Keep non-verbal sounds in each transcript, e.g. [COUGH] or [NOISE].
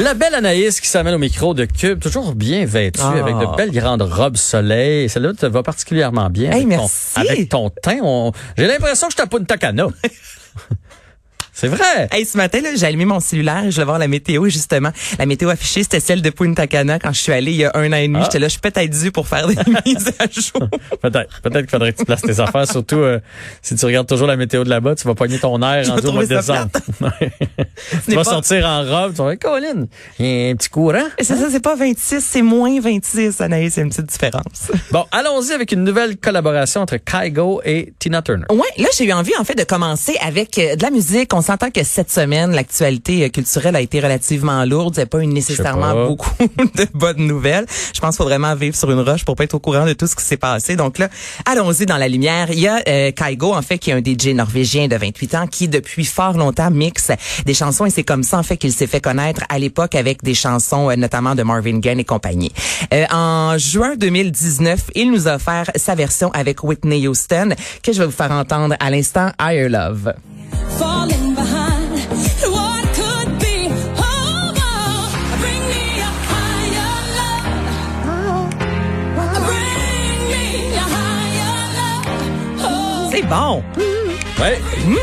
La belle Anaïs qui s'amène au micro de Cube, toujours bien vêtue, Ah. avec de belles grandes robes soleil. Celle-là te va particulièrement bien. Hey, avec, ton, merci. avec ton teint. on- J'ai l'impression que je tape une tacana. [LAUGHS] C'est vrai. Hey, ce matin, là, j'ai allumé mon cellulaire et je voulais voir la météo, justement. La météo affichée, c'était celle de Punta Cana quand je suis allée il y a un an et demi. Ah. J'étais là, je suis peut-être dû pour faire des [LAUGHS] mises à jour. Peut-être. Peut-être qu'il faudrait que tu places tes affaires. Surtout euh, si tu regardes toujours la météo de là-bas, tu vas pogner ton air Je vais au mois de décembre. [LAUGHS] tu vas pas- sortir en robe. Tu vas dire, Colin, il y a un petit courant. C'est ça, c'est pas 26, c'est moins 26, Anaïs, c'est une petite différence. Bon, allons-y avec une nouvelle collaboration entre Kygo et Tina Turner. Ouais, là j'ai eu envie en fait de commencer avec euh, de la musique. On s'entend que cette semaine, l'actualité euh, culturelle a été relativement lourde. Il n'y a pas eu nécessairement pas. beaucoup [LAUGHS] de bonnes nouvelles. Je pense qu'il faut vraiment vivre sur une roche pour pas être au courant de tout ce qui s'est passé. Donc là, allons-y dans la lumière. Il y a euh, Kygo en fait qui est un DJ norvégien de 28 ans qui depuis fort longtemps mixe des chansons et c'est comme ça en fait qu'il s'est fait connaître à l'époque avec des chansons euh, notamment de Marvin Gaye et compagnie. Euh, en juin 2019, il nous a offert sa version avec Whitney Houston que je vais vous faire entendre à l'instant Higher Love. falling bon. Ouais. [LAUGHS]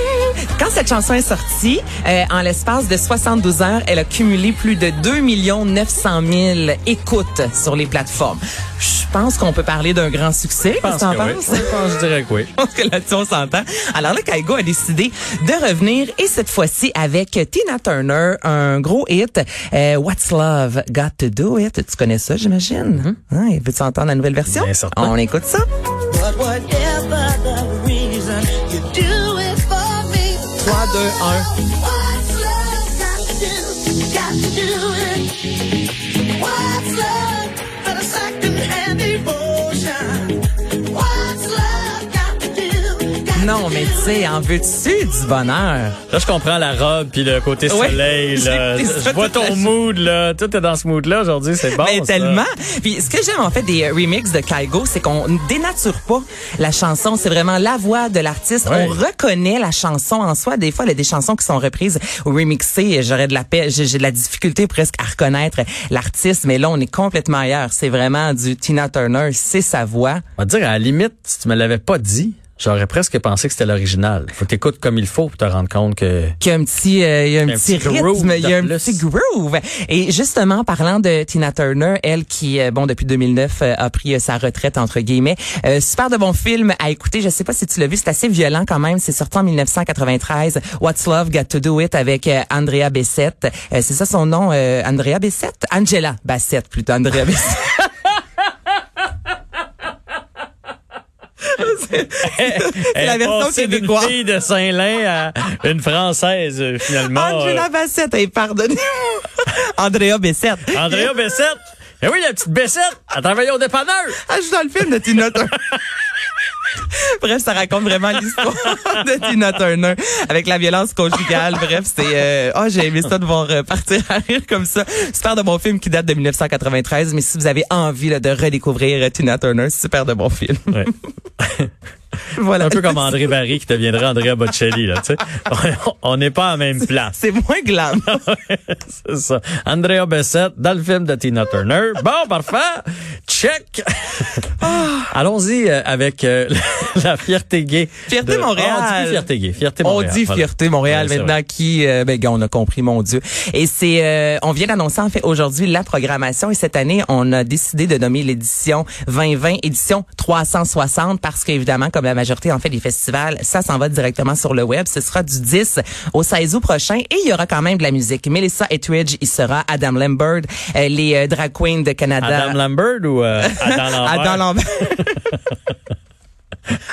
Quand cette chanson est sortie, euh, en l'espace de 72 heures, elle a cumulé plus de 2 900 000 écoutes sur les plateformes. Je pense qu'on peut parler d'un grand succès. Je pense Qu'est-ce que oui. penses? Je pense, je dirais que oui. [LAUGHS] Je pense que là-dessus, on s'entend. Alors là, Kaigo a décidé de revenir et cette fois-ci avec Tina Turner, un gros hit, euh, What's Love Got to Do It? Tu connais ça, j'imagine? Hein, Veux-tu entendre la nouvelle version? Bien. On écoute ça. But 3, 2, Non, mais tu sais, en veux-tu du bonheur? Là, je comprends la robe puis le côté Ouais. soleil. Là. [LAUGHS] Je vois ton mood. là. Tout est dans ce mood-là aujourd'hui. C'est bon. mais ça. tellement. Puis ce que j'aime en fait des euh, remixes de Kygo, c'est qu'on ne dénature pas la chanson. C'est vraiment la voix de l'artiste. Ouais. On reconnaît la chanson en soi. Des fois, il y a des chansons qui sont reprises ou remixées. J'aurais de la paix, j'ai de la difficulté presque à reconnaître l'artiste. Mais là, on est complètement ailleurs. C'est vraiment du Tina Turner. C'est sa voix. On va dire, à la limite, si tu me l'avais pas dit, j'aurais presque pensé que c'était l'original. Faut t'écoutes comme il faut pour te rendre compte que... Qu'il y a un petit, euh, il y a un, Un petit, petit groove rythme, il y a un plus. petit groove. Et justement, parlant de Tina Turner, elle qui, euh, bon, depuis 2009, euh, a pris euh, sa retraite, entre guillemets. Euh, super de bon film à écouter. Je sais pas si tu l'as vu, c'est assez violent quand même. C'est sorti en 1993. What's Love Got to Do It avec Andrea Bessette. Euh, c'est ça son nom, euh, Andrea Bessette? Angela Bassett, plutôt, Andrea Bessette. [LAUGHS] Elle la version québécoise. fille de Saint-Lin à une Française, euh, finalement. Angela Bassett, hey, pardonnez-moi. [LAUGHS] Andrea Bessette. Euh, Andrea Bessette. Eh oui, la petite Bessette. Elle travaillait au dépanneur. Ah, je suis dans le film de Tina. [LAUGHS] Bref, ça raconte vraiment l'histoire de Tina Turner avec la violence conjugale. Bref, c'est euh, oh, j'ai aimé ça de voir euh, partir à rire comme ça. Super de bon film qui date de 1993, mais si vous avez envie là, de redécouvrir Tina Turner, super de bon film. Ouais. [LAUGHS] [LAUGHS] voilà. Un peu comme André Barry qui deviendrait Andrea Bocelli, là, tu sais. On n'est pas à même place. C'est moins glam. [LAUGHS] C'est ça. Andrea Bessette dans le film de Tina Turner. Bon, parfait. Check. Allons-y euh, avec euh, [LAUGHS] la fierté gay. Fierté de- Montréal. Ah, on dit fierté gay. Fierté On Montréal. dit Voilà. fierté Montréal Ouais, maintenant qui euh, ben on a compris mon dieu. Et c'est euh, on vient d'annoncer en fait aujourd'hui la programmation et cette année on a décidé de nommer l'édition 2020 édition 360 parce qu'évidemment comme la majorité en fait des festivals, ça s'en va directement sur le web, ce sera du 10 au 16 août prochain et il y aura quand même de la musique. Melissa Etheridge il sera Adam Lambert, euh, les euh, drag queens de Canada. Adam Lambert ou euh, [LAUGHS] Adam Lambert? Adam Lambert. [LAUGHS]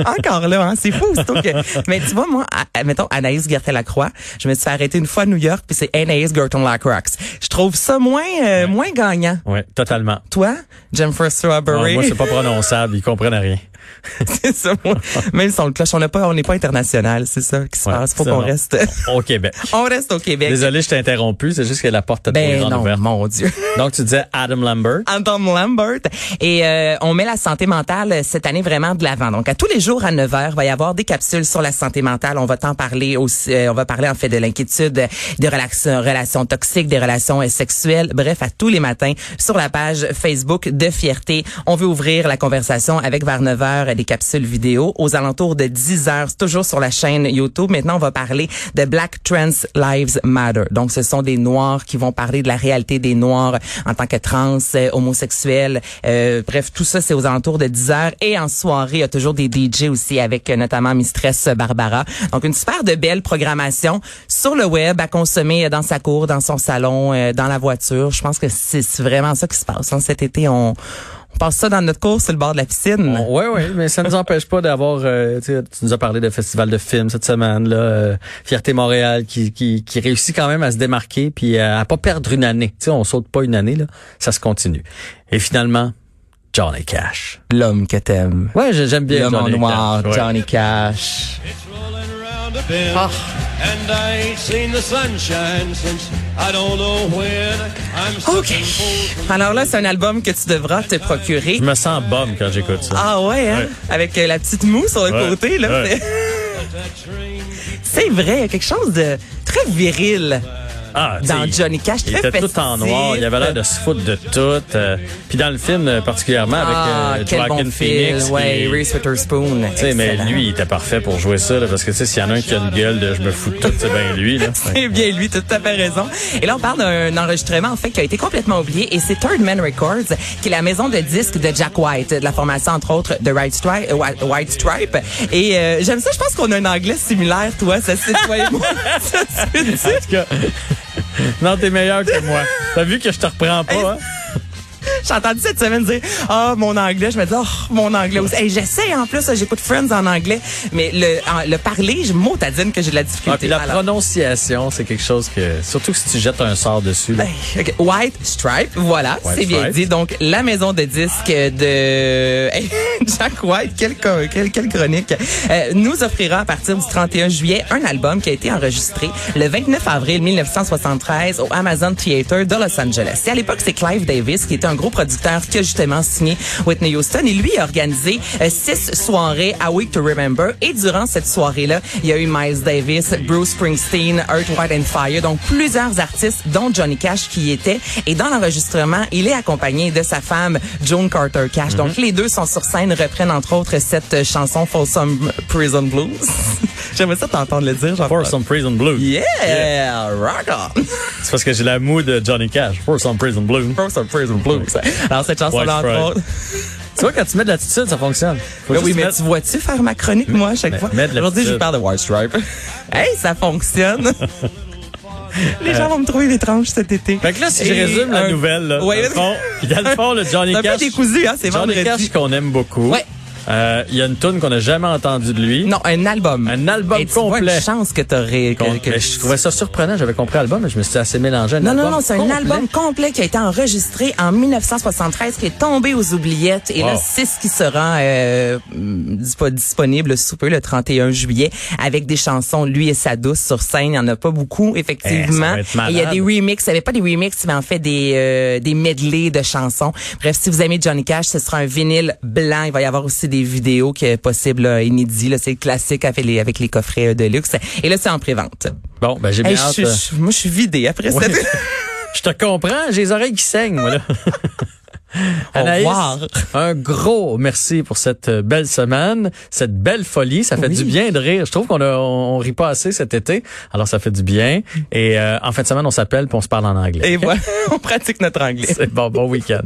Encore là, hein, c'est fou. que- [LAUGHS] Mais tu vois, moi, à- mettons Anaïs Gertin-Lacroix, je me suis arrêter une fois à New York, puis c'est Anaïs Gertin-Lacroix. Je trouve ça moins euh, moins gagnant. Ouais, totalement. Toi, Jennifer Strawberry. moi, c'est pas prononçable. Ils comprennent rien. [LAUGHS] c'est ça. moi. Même si on le cloche, on n'est pas, on n'est pas international, c'est ça qui se Ouais, passe. Faut qu'on reste, Au Québec. [LAUGHS] on reste au Québec. Désolé, je t'ai interrompu. C'est juste que la porte trop Ben non, ouverte. mon Dieu. [LAUGHS] Donc, tu disais Adam Lambert. Adam Lambert. Et euh, on met la santé mentale euh, cette année vraiment de l'avant. Donc, à tous les jours à 9 heures, il va y avoir des capsules sur la santé mentale. On va t'en parler aussi. euh, on va parler en fait de l'inquiétude, des relations, relations toxiques, des relations euh, sexuelles. Bref, à tous les matins sur la page Facebook de Fierté. On veut ouvrir la conversation avec vers 9 heures euh, des capsules vidéo. Aux alentours de 10 heures, toujours sur la chaîne YouTube. Maintenant, on va parler de Black Trans Lives Matter. Donc, ce sont des Noirs qui vont parler de la réalité des Noirs en tant que trans, euh, homosexuels. Euh, bref, tout ça, c'est aux alentours de 10 heures. Et en soirée, il y a toujours des DJ aussi avec euh, notamment Mistress Barbara. Donc, une super de belle programmation sur le web à consommer euh, dans sa cour, dans son salon, euh, dans la voiture. Je pense que c'est c'est vraiment ça qui se passe. hein. Cet été, on, on passe ça dans notre cours sur le bord de la piscine. Oui, oui, mais ça ne nous empêche pas d'avoir. euh, tu sais, tu nous as parlé de festival de films cette semaine, là, euh, Fierté Montréal, qui, qui, qui réussit quand même à se démarquer puis à, à pas perdre une année. Tu sais, on saute pas une année là, ça se continue. Et finalement, Johnny Cash. L'homme que t'aimes. Ouais, j'ai- j'aime bien L'homme en noir, Cash. ouais. Johnny Cash. It's OK. Alors là, c'est un album que tu devras te procurer. Je me sens bum quand j'écoute ça. Ah ouais, hein? Ouais. Avec euh, la petite moue sur le Ouais, côté, là. ouais. [LAUGHS] C'est vrai, il y a quelque chose de très viril Ah, dans Johnny Cash. Il était tout en noir, il avait l'air de se foutre de tout. euh, puis dans le film euh, particulièrement avec Ah, euh, Joaquin bon Phoenix. film. Ouais, qui- Reese Witherspoon. Tu sais, mais lui, il était parfait pour jouer ça, là, parce que tu sais, s'il y en a un qui a une gueule de je me fous de tout, c'est bien lui. Là. [LAUGHS] C'est bien lui, tu as tout à fait raison. Et là, on parle d'un enregistrement, en fait, qui a été complètement oublié. Et c'est Third Man Records, qui est la maison de disques de Jack White, de la formation, entre autres, de White Stripe. euh, White- White Stripe. Et euh, j'aime ça, je pense qu'on a un anglais similaire, toi. Ça, c'est toi et moi. [LAUGHS] Ça, [LAUGHS] non, t'es meilleur que moi. T'as vu que je te reprends pas, hein? [LAUGHS] J'ai entendu cette semaine dire ah mon anglais je me dis oh mon anglais aussi hey, j'essaie en plus j'écoute Friends en anglais mais le en- le parler je motadine que j'ai de la Ah, difficulté puis la Alors, prononciation, c'est quelque chose que... Surtout que si tu jettes un sort dessus, là. OK. White Stripe, voilà, c'est bien dit. Donc, la maison de disques de Hey, [LAUGHS] Jack White, quelle, quelle, quelle chronique, euh, nous offrira à partir du 31 juillet un album qui a été enregistré le 29 avril 1973 au Amazon Theater de Los Angeles. Et à l'époque, c'est Clive Davis qui était un gros producteur qui a justement signé Whitney Houston. Et lui a organisé euh, six soirées à Week to Remember. Et durant cette soirée-là, il y a eu Miles Davis, Bruce Springsteen, Earth, White and Fire, donc plusieurs artistes dont Johnny Cash qui y était. Et dans l'enregistrement, il est accompagné de sa femme Joan Carter Cash. Donc les deux sont sur scène, reprennent entre autres cette chanson Folsom Prison Blues. [LAUGHS] J'aimerais ça t'entendre le dire, jean For some prison blues. Yeah, rock on. C'est parce que j'ai la moue de Johnny Cash. For some prison blues. Folsom Prison Blues. Alors cette chanson là entre autres. [LAUGHS] Tu vois, quand tu mets de l'attitude, ça fonctionne. Faut Ben oui, mais mettre- tu vois-tu faire ma chronique, moi, à chaque Mais- fois? Aujourd'hui, je parle de White Stripe. [LAUGHS] hey, ça fonctionne! Les gens vont me trouver étrange cet été. Fait que là, si je résume la nouvelle, là, Ouais, dans, le fond, dans le fond, le Johnny C'est [LAUGHS] un peu Cash... décousu, hein, c'est Johnny. Cash qu'on aime beaucoup. Ouais. Euh, Il y a une tune qu'on n'a jamais entendue de lui. Non, un album. Un album Et tu vois complet. une chance que t'aurais... que- Qu'on- que- mais je trouvais ça surprenant. J'avais compris l'album, mais je me suis assez mélangé. Un Non, non, album non, c'est un complet. album complet qui a été enregistré en 1973, qui est tombé aux oubliettes. Et là, Wow. c'est ce qui sera euh, dis- disponible sous peu, le 31 juillet, avec des chansons, lui et sa douce sur scène. Il n'y en a pas beaucoup, effectivement. Eh, il y a des remixes. Il n'y avait pas des remixes, mais en fait des, euh, des medleys de chansons. Bref, si vous aimez Johnny Cash, ce sera un vinyle blanc. Il va y avoir aussi des vidéos qui est possible, là, inédits. là. C'est classique avec les, avec les coffrets euh, de luxe. Et là, c'est en prévente. Bon, ben j'ai bien Hey, hâte. je, je- moi, je suis vidée après Ouais. cette... [LAUGHS] Je te comprends, j'ai les oreilles qui saignent, moi, là. [LAUGHS] Anaïs, un gros merci pour cette euh, belle semaine, cette belle folie. Ça fait Oui. du bien de rire. Je trouve qu'on a, on, on rit pas assez cet été. Alors, ça fait du bien. Et euh, en fin de semaine, on s'appelle puis on se parle en anglais. Et voilà, [LAUGHS] on pratique notre anglais. C'est bon, bon week-end.